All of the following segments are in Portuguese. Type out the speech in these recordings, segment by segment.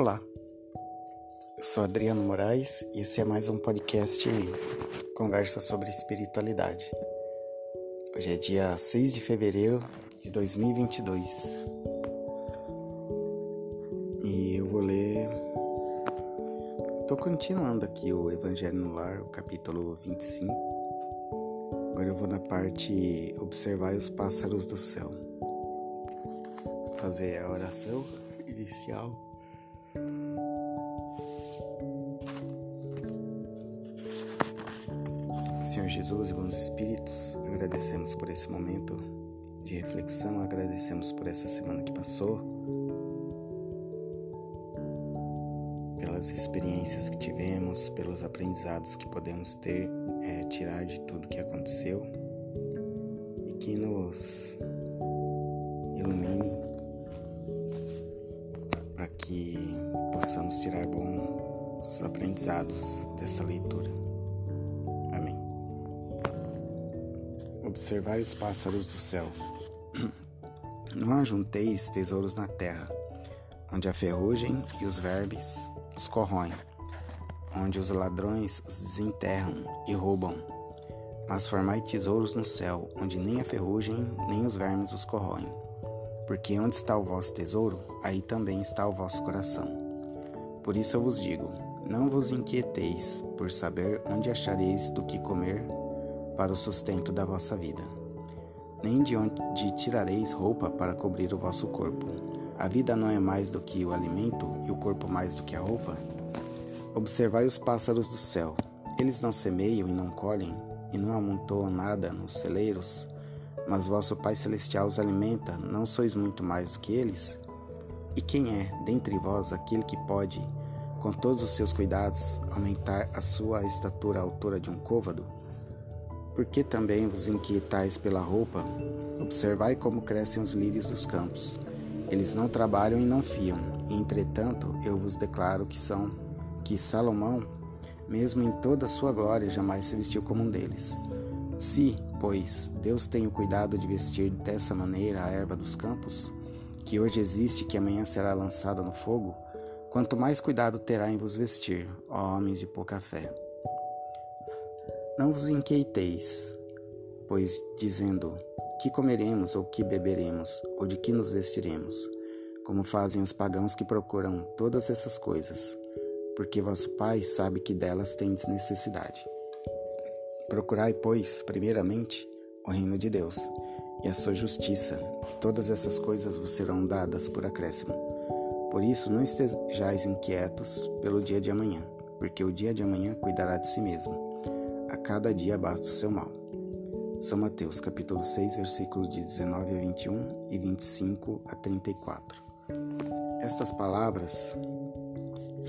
Olá, eu sou Adriano Moraes e esse é mais um podcast Conversa sobre Espiritualidade. Hoje é dia 6 de fevereiro de 2022 e eu vou ler. Estou continuando aqui o Evangelho no Lar, o capítulo 25. Agora eu vou na parte Observar os pássaros do céu. Vou fazer a oração inicial. Senhor Jesus e bons espíritos, agradecemos por esse momento de reflexão, agradecemos por essa semana que passou, pelas experiências que tivemos, pelos aprendizados que podemos ter, é, tirar de tudo que aconteceu e que nos ilumine para que possamos tirar bons aprendizados dessa leitura. Observai os pássaros do céu. Não ajunteis tesouros na terra, onde a ferrugem e os vermes os corroem, onde os ladrões os desenterram e roubam. Mas formai tesouros no céu, onde nem a ferrugem nem os vermes os corroem. Porque onde está o vosso tesouro, aí também está o vosso coração. Por isso eu vos digo: não vos inquieteis por saber onde achareis do que comer para o sustento da vossa vida. Nem de onde tirareis roupa para cobrir o vosso corpo. A vida não é mais do que o alimento e o corpo mais do que a roupa? Observai os pássaros do céu. Eles não semeiam e não colhem, e não amontoam nada nos celeiros, mas vosso Pai Celestial os alimenta, não sois muito mais do que eles? E quem é, dentre vós, aquele que pode, com todos os seus cuidados, aumentar a sua estatura à altura de um côvado? Por que também vos inquietais pela roupa? Observai como crescem os lírios dos campos. Eles não trabalham e não fiam. Entretanto, eu vos declaro que são que Salomão, mesmo em toda a sua glória, jamais se vestiu como um deles. Se, pois, Deus tem o cuidado de vestir dessa maneira a erva dos campos, que hoje existe e que amanhã será lançada no fogo, quanto mais cuidado terá em vos vestir, ó homens de pouca fé. Não vos inquieteis, pois dizendo: que comeremos ou que beberemos, ou de que nos vestiremos, como fazem os pagãos que procuram todas essas coisas, porque vosso Pai sabe que delas tendes necessidade. Procurai, pois, primeiramente, o reino de Deus e a sua justiça, e todas essas coisas vos serão dadas por acréscimo. Por isso, não estejais inquietos pelo dia de amanhã, porque o dia de amanhã cuidará de si mesmo a cada dia basta o seu mal. São Mateus capítulo 6, versículo de 19 a 21 e 25 a 34. Estas palavras,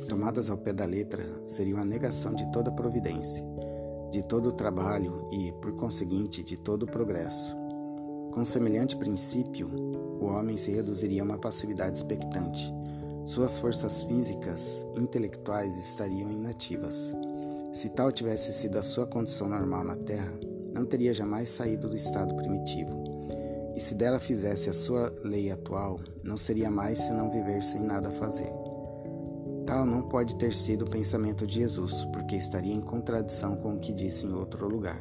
tomadas ao pé da letra, seriam a negação de toda providência, de todo o trabalho e, por conseguinte, de todo progresso. Com semelhante princípio, o homem se reduziria a uma passividade expectante. Suas forças físicas, intelectuais estariam inativas se tal tivesse sido a sua condição normal na Terra, não teria jamais saído do estado primitivo. E se dela fizesse a sua lei atual, não seria mais senão viver sem nada fazer. Tal não pode ter sido o pensamento de Jesus, porque estaria em contradição com o que disse em outro lugar.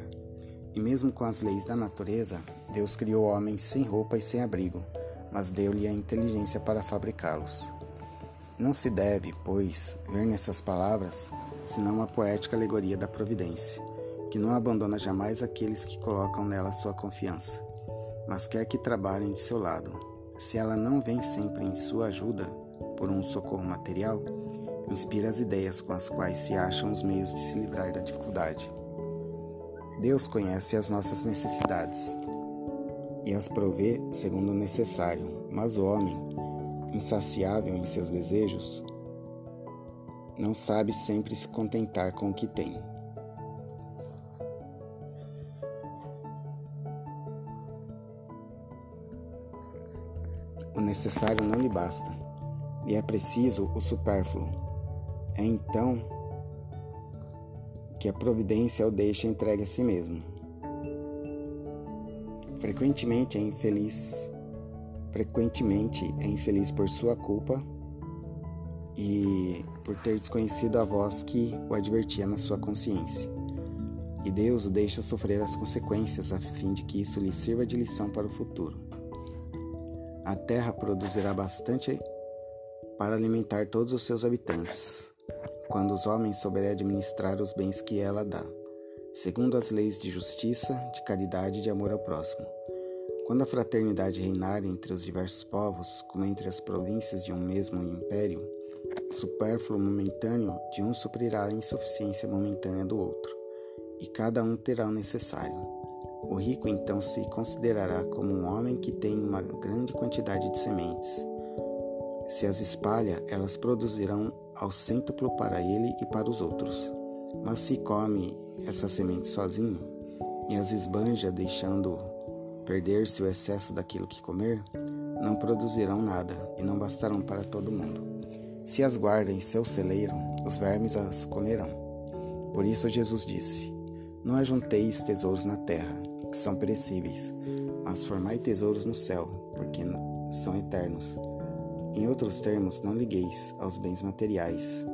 E mesmo com as leis da natureza, Deus criou o homem sem roupa e sem abrigo, mas deu-lhe a inteligência para fabricá-los. Não se deve, pois, ver nessas palavras senão uma poética alegoria da providência, que não abandona jamais aqueles que colocam nela sua confiança, mas quer que trabalhem de seu lado. Se ela não vem sempre em sua ajuda por um socorro material, inspira as ideias com as quais se acham os meios de se livrar da dificuldade. Deus conhece as nossas necessidades e as provê segundo o necessário, mas o homem, insaciável em seus desejos, não sabe sempre se contentar com o que tem. O necessário não lhe basta, e é preciso o supérfluo. É então que a providência o deixa entregue a si mesmo. Frequentemente é infeliz, frequentemente é infeliz por sua culpa e por ter desconhecido a voz que o advertia na sua consciência. E Deus o deixa sofrer as consequências a fim de que isso lhe sirva de lição para o futuro. A terra produzirá bastante para alimentar todos os seus habitantes, quando os homens souberem administrar os bens que ela dá, segundo as leis de justiça, de caridade e de amor ao próximo. Quando a fraternidade reinar entre os diversos povos, como entre as províncias de um mesmo império, supérfluo momentâneo de um suprirá a insuficiência momentânea do outro, e cada um terá o necessário. O rico então se considerará como um homem que tem uma grande quantidade de sementes se as espalha, elas produzirão ao cêntuplo para ele e para os outros. Mas se come essa semente sozinho e as esbanja, deixando perder-se o excesso daquilo que comer, não produzirão nada e não bastarão para todo mundo. Se as guarda em seu celeiro, os vermes as comerão. Por isso Jesus disse: Não ajunteis tesouros na terra, que são perecíveis, mas formai tesouros no céu, porque são eternos em outros termos, não ligueis aos bens materiais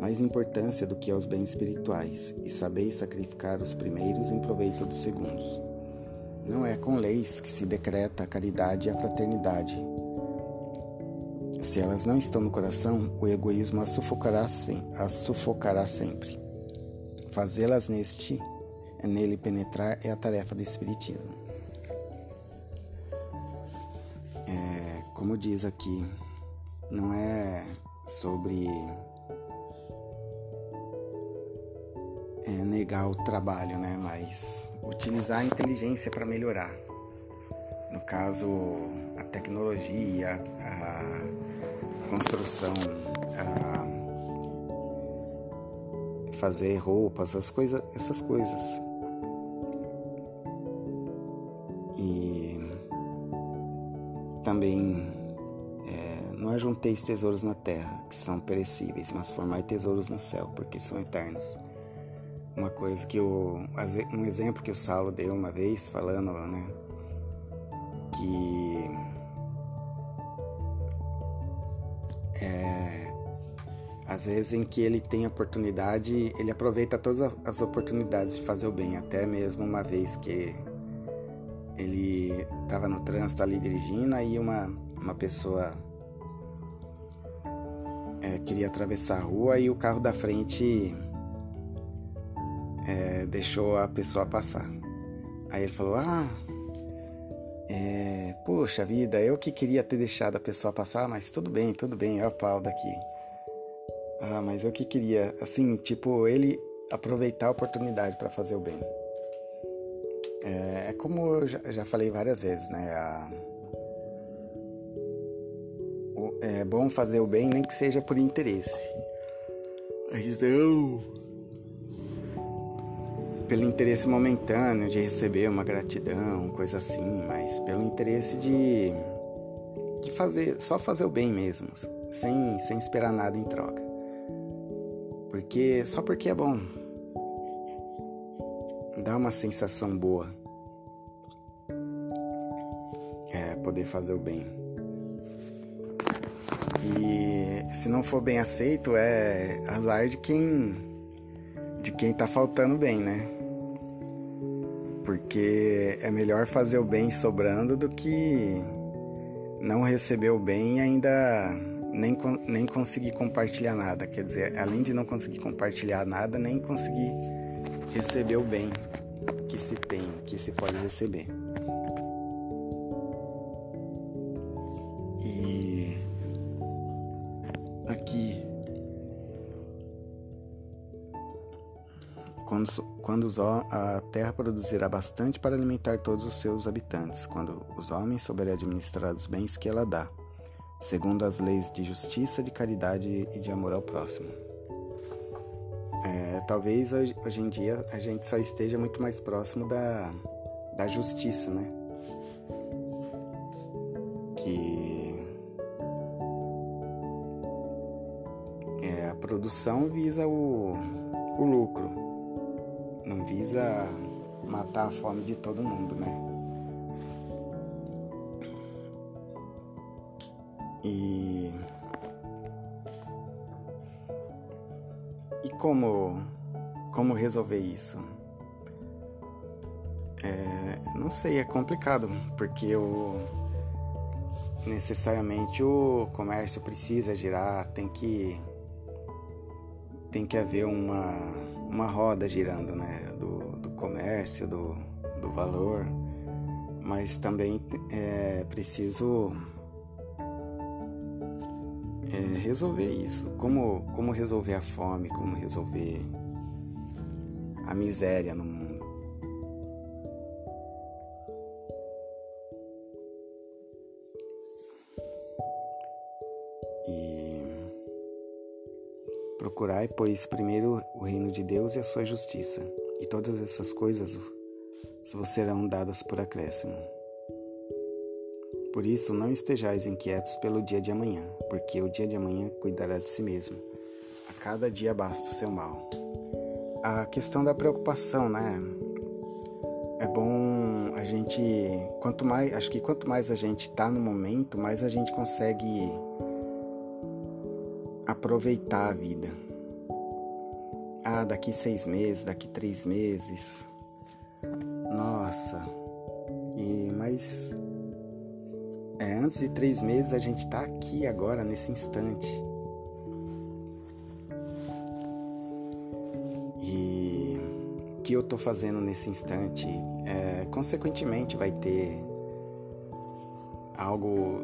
mais importância do que aos bens espirituais, e sabeis sacrificar os primeiros em proveito dos segundos. Não é com leis que se decreta a caridade e a fraternidade. Se elas não estão no coração, o egoísmo as sufocará, sem, as sufocará sempre. Fazê-las neste, é nele penetrar, é a tarefa do Espiritismo. como diz aqui, não é sobre é, negar o trabalho, né? Mas utilizar a inteligência para melhorar. No caso, a tecnologia, a construção, a fazer roupas, as coisas, essas coisas. E também é, não ajunteis tesouros na terra, que são perecíveis, mas formai tesouros no céu, porque são eternos. Uma coisa que o um exemplo que o Saulo deu uma vez falando, né, que é, às vezes em que ele tem oportunidade, ele aproveita todas as oportunidades de fazer o bem, até mesmo uma vez que ele estava no trânsito ali dirigindo, aí uma, uma pessoa é, queria atravessar a rua e o carro da frente é, deixou a pessoa passar. Aí ele falou: Ah, é, poxa vida, eu que queria ter deixado a pessoa passar, mas tudo bem, tudo bem, é o pau daqui. Ah, mas eu que queria, assim, tipo, ele aproveitar a oportunidade para fazer o bem. É, é como eu já, já, falei várias vezes, né? A, o, é bom fazer o bem, nem que seja por interesse. Mas não pelo interesse momentâneo de receber uma gratidão, coisa assim, mas pelo interesse de, de fazer, só fazer o bem mesmo, sem, sem esperar nada em troca. Porque só porque é bom dá uma sensação boa. É, poder fazer o bem. E se não for bem aceito, é azar de quem de quem tá faltando bem, né? Porque é melhor fazer o bem sobrando do que não receber o bem e ainda nem, nem conseguir compartilhar nada. Quer dizer, além de não conseguir compartilhar nada, nem conseguir receber o bem que se tem, que se pode receber. E aqui, quando, quando a terra produzirá bastante para alimentar todos os seus habitantes, quando os homens souberem administrar os bens que ela dá, segundo as leis de justiça, de caridade e de amor ao próximo. É, talvez hoje, hoje em dia a gente só esteja muito mais próximo da, da justiça, né? Que é, a produção visa o, o lucro, não visa matar a fome de todo mundo, né? E e como, como resolver isso? É, não sei, é complicado, porque o, necessariamente o comércio precisa girar, tem que tem que haver uma, uma roda girando, né? Do, do comércio, do, do valor, mas também é preciso é, resolver isso. Como, como resolver a fome, como resolver a miséria no mundo. Procurai, pois, primeiro o reino de Deus e a sua justiça, e todas essas coisas vos serão dadas por acréscimo. Por isso, não estejais inquietos pelo dia de amanhã, porque o dia de amanhã cuidará de si mesmo. A cada dia basta o seu mal. A questão da preocupação, né? É bom a gente, quanto mais, acho que quanto mais a gente está no momento, mais a gente consegue aproveitar a vida. Ah, daqui seis meses, daqui três meses. Nossa. E mas é, antes de três meses a gente está aqui agora nesse instante. E o que eu estou fazendo nesse instante, é, consequentemente vai ter algo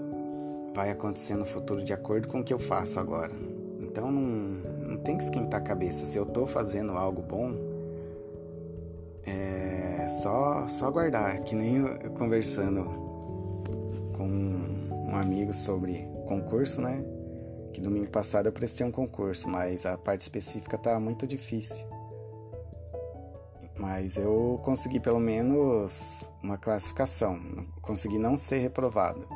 vai acontecer no futuro de acordo com o que eu faço agora. Então não, não tem que esquentar a cabeça. Se eu estou fazendo algo bom, é só, só aguardar. Que nem eu conversando com um amigo sobre concurso, né? Que domingo passado eu prestei um concurso, mas a parte específica tá muito difícil. Mas eu consegui pelo menos uma classificação, consegui não ser reprovado.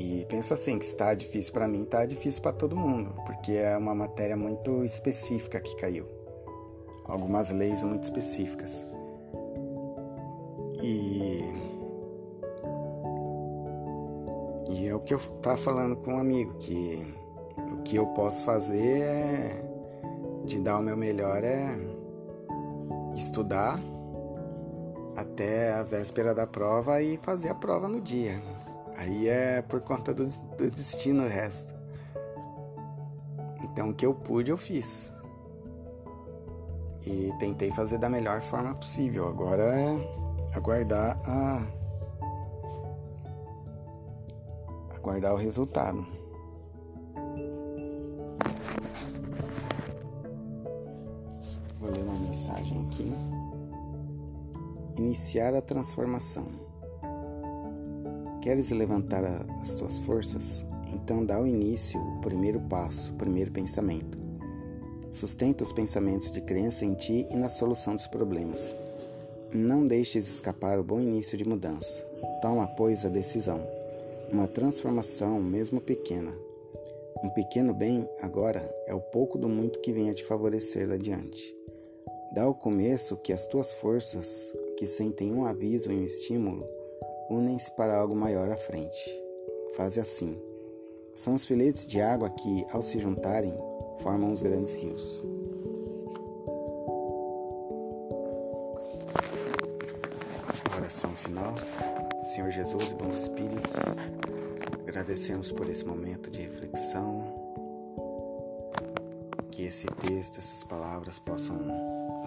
E penso assim, que está difícil para mim, está difícil para todo mundo, porque é uma matéria muito específica que caiu. Algumas leis muito específicas. E E é o que eu tava falando com um amigo, que o que eu posso fazer é de dar o meu melhor é estudar até a véspera da prova e fazer a prova no dia. Aí é por conta do, do destino o resto. Então o que eu pude eu fiz. E tentei fazer da melhor forma possível. Agora é aguardar a aguardar o resultado. Vou ler uma mensagem aqui. Iniciar a transformação. Queres levantar a, as tuas forças? Então dá o início, o primeiro passo, o primeiro pensamento. Sustenta os pensamentos de crença em ti e na solução dos problemas. Não deixes escapar o bom início de mudança. Toma, pois, a decisão. Uma transformação, mesmo pequena. Um pequeno bem, agora, é o pouco do muito que venha te favorecer adiante. Dá ao começo que as tuas forças, que sentem um aviso e um estímulo, unem-se para algo maior à frente. Faze assim. São os filetes de água que, ao se juntarem, formam os grandes rios. Oração final. Senhor Jesus e bons espíritos, agradecemos por esse momento de reflexão. Que esse texto, essas palavras possam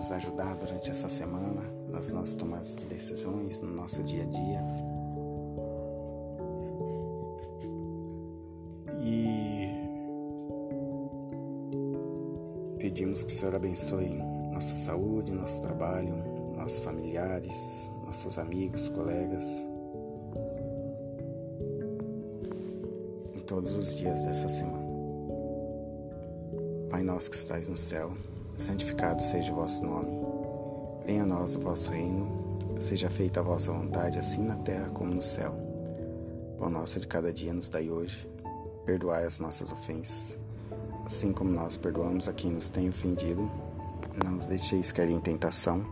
nos ajudar durante essa semana nas nossas tomadas de decisões, no nosso dia a dia. Pedimos que o Senhor abençoe nossa saúde, nosso trabalho, nossos familiares, nossos amigos, colegas, em todos os dias dessa semana. Pai nosso que estais no céu, santificado seja o vosso nome. Venha a nós o vosso reino, seja feita a vossa vontade, assim na terra como no céu. Pão nosso de cada dia nos dai hoje. Perdoai as nossas ofensas assim como nós perdoamos a quem nos tem ofendido. Não nos deixeis cair em tentação,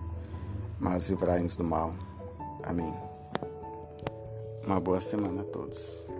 mas livrai-nos do mal. Amém. Uma boa semana a todos.